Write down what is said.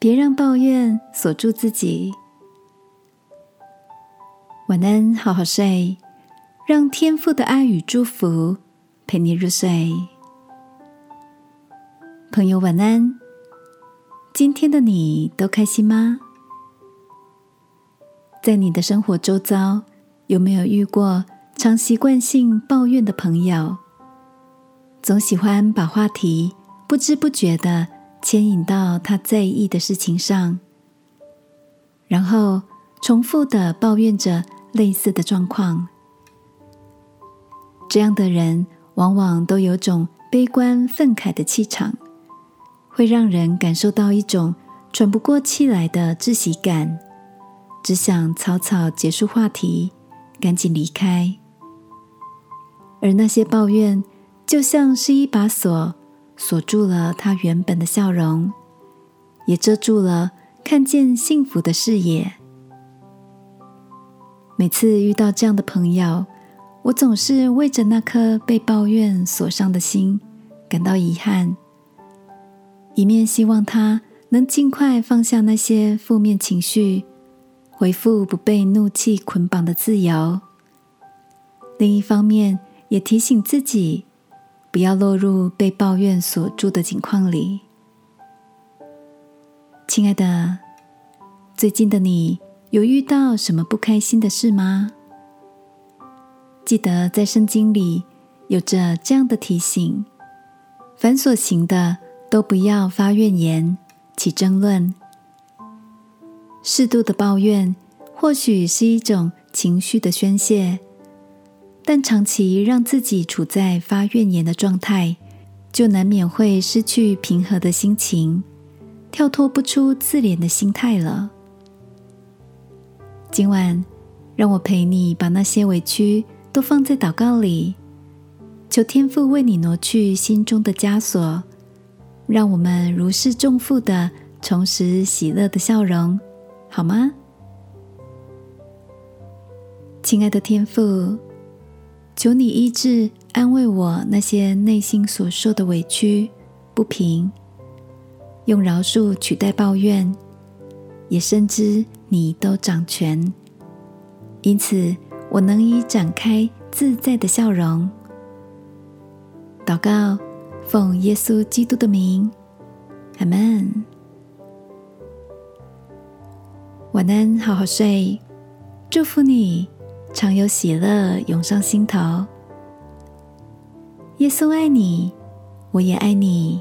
别让抱怨锁住自己。晚安，好好睡，让天父的爱与祝福陪你入睡。朋友，晚安。今天的你都开心吗？在你的生活周遭，有没有遇过常习惯性抱怨的朋友？总喜欢把话题不知不觉的牵引到他在意的事情上，然后重复的抱怨着类似的状况。这样的人往往都有种悲观愤慨的气场，会让人感受到一种喘不过气来的窒息感，只想草草结束话题，赶紧离开。而那些抱怨。就像是一把锁，锁住了他原本的笑容，也遮住了看见幸福的视野。每次遇到这样的朋友，我总是为着那颗被抱怨锁上的心感到遗憾，一面希望他能尽快放下那些负面情绪，回复不被怒气捆绑的自由；另一方面，也提醒自己。不要落入被抱怨锁住的境况里，亲爱的，最近的你有遇到什么不开心的事吗？记得在圣经里有着这样的提醒：凡所行的，都不要发怨言、起争论。适度的抱怨或许是一种情绪的宣泄。但长期让自己处在发怨言的状态，就难免会失去平和的心情，跳脱不出自怜的心态了。今晚，让我陪你把那些委屈都放在祷告里，求天父为你挪去心中的枷锁，让我们如释重负的重拾喜乐的笑容，好吗？亲爱的天父。求你医治、安慰我那些内心所受的委屈、不平，用饶恕取代抱怨，也深知你都掌权，因此我能以展开自在的笑容。祷告，奉耶稣基督的名，阿门。晚安，好好睡，祝福你。常有喜乐涌上心头。耶稣爱你，我也爱你。